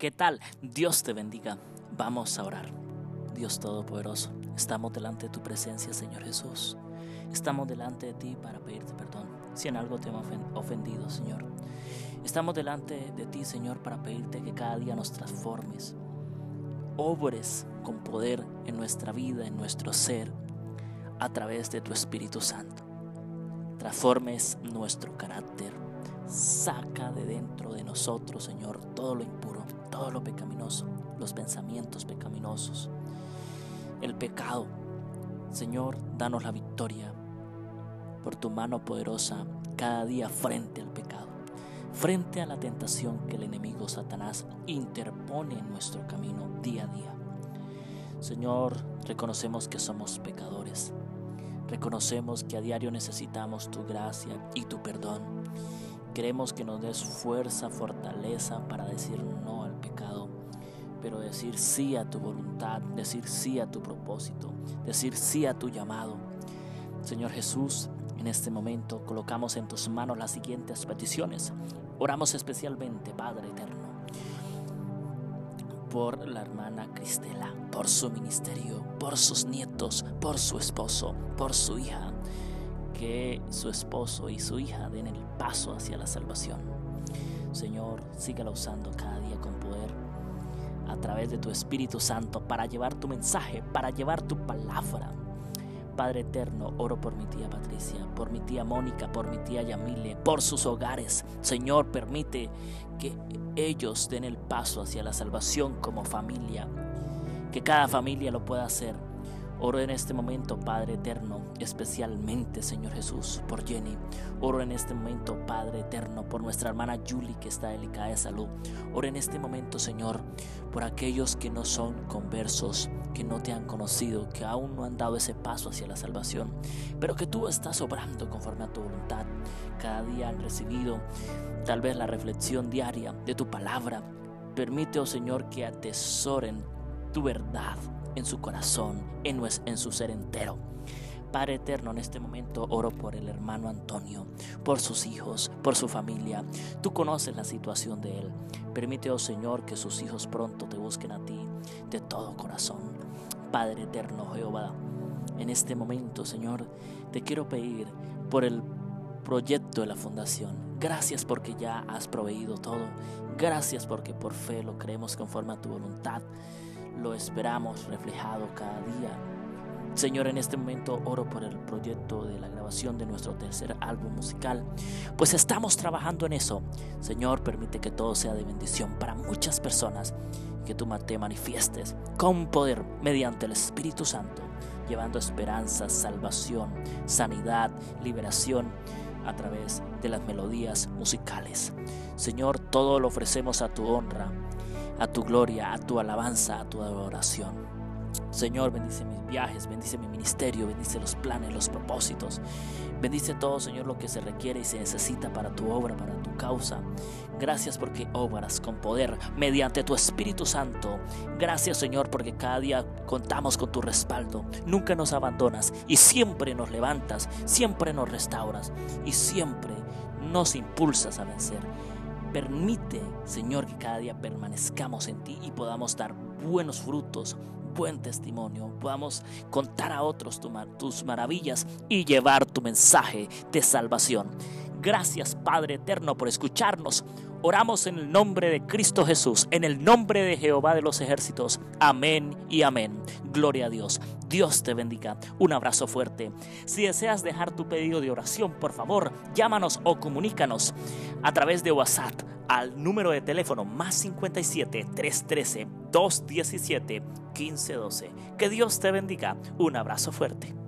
¿Qué tal? Dios te bendiga. Vamos a orar. Dios Todopoderoso, estamos delante de tu presencia, Señor Jesús. Estamos delante de ti para pedirte perdón si en algo te hemos ofendido, Señor. Estamos delante de ti, Señor, para pedirte que cada día nos transformes. Obres con poder en nuestra vida, en nuestro ser, a través de tu Espíritu Santo. Transformes nuestro carácter. Saca de dentro de nosotros, Señor, todo lo impuro todo lo pecaminoso, los pensamientos pecaminosos, el pecado. Señor, danos la victoria por tu mano poderosa cada día frente al pecado, frente a la tentación que el enemigo Satanás interpone en nuestro camino día a día. Señor, reconocemos que somos pecadores. Reconocemos que a diario necesitamos tu gracia y tu perdón. Queremos que nos des fuerza, fortaleza para decir no al pecado, pero decir sí a tu voluntad, decir sí a tu propósito, decir sí a tu llamado. Señor Jesús, en este momento colocamos en tus manos las siguientes peticiones. Oramos especialmente, Padre Eterno, por la hermana Cristela, por su ministerio, por sus nietos, por su esposo, por su hija. Que su esposo y su hija den el paso hacia la salvación. Señor, sígala usando cada día con poder a través de tu Espíritu Santo para llevar tu mensaje, para llevar tu palabra. Padre eterno, oro por mi tía Patricia, por mi tía Mónica, por mi tía Yamile, por sus hogares. Señor, permite que ellos den el paso hacia la salvación como familia, que cada familia lo pueda hacer Oro en este momento, Padre eterno, especialmente, Señor Jesús, por Jenny. Oro en este momento, Padre eterno, por nuestra hermana Julie que está delicada de salud. Oro en este momento, Señor, por aquellos que no son conversos, que no te han conocido, que aún no han dado ese paso hacia la salvación, pero que tú estás obrando conforme a tu voluntad. Cada día han recibido tal vez la reflexión diaria de tu palabra. Permite, oh Señor, que atesoren tu verdad en su corazón, en, en su ser entero. Padre eterno, en este momento oro por el hermano Antonio, por sus hijos, por su familia. Tú conoces la situación de él. Permite, oh Señor, que sus hijos pronto te busquen a ti de todo corazón. Padre eterno, Jehová, en este momento, Señor, te quiero pedir por el proyecto de la fundación. Gracias porque ya has proveído todo. Gracias porque por fe lo creemos conforme a tu voluntad lo esperamos reflejado cada día. Señor, en este momento oro por el proyecto de la grabación de nuestro tercer álbum musical, pues estamos trabajando en eso. Señor, permite que todo sea de bendición para muchas personas, que tú te manifiestes con poder mediante el Espíritu Santo, llevando esperanza, salvación, sanidad, liberación a través de las melodías musicales. Señor, todo lo ofrecemos a tu honra a tu gloria, a tu alabanza, a tu adoración. Señor, bendice mis viajes, bendice mi ministerio, bendice los planes, los propósitos. Bendice todo, Señor, lo que se requiere y se necesita para tu obra, para tu causa. Gracias porque obras con poder mediante tu Espíritu Santo. Gracias, Señor, porque cada día contamos con tu respaldo. Nunca nos abandonas y siempre nos levantas, siempre nos restauras y siempre nos impulsas a vencer. Permite, Señor, que cada día permanezcamos en ti y podamos dar buenos frutos, buen testimonio, podamos contar a otros tus maravillas y llevar tu mensaje de salvación. Gracias, Padre Eterno, por escucharnos. Oramos en el nombre de Cristo Jesús, en el nombre de Jehová de los ejércitos. Amén y amén. Gloria a Dios. Dios te bendiga. Un abrazo fuerte. Si deseas dejar tu pedido de oración, por favor, llámanos o comunícanos a través de WhatsApp al número de teléfono más 57 313 217 1512. Que Dios te bendiga. Un abrazo fuerte.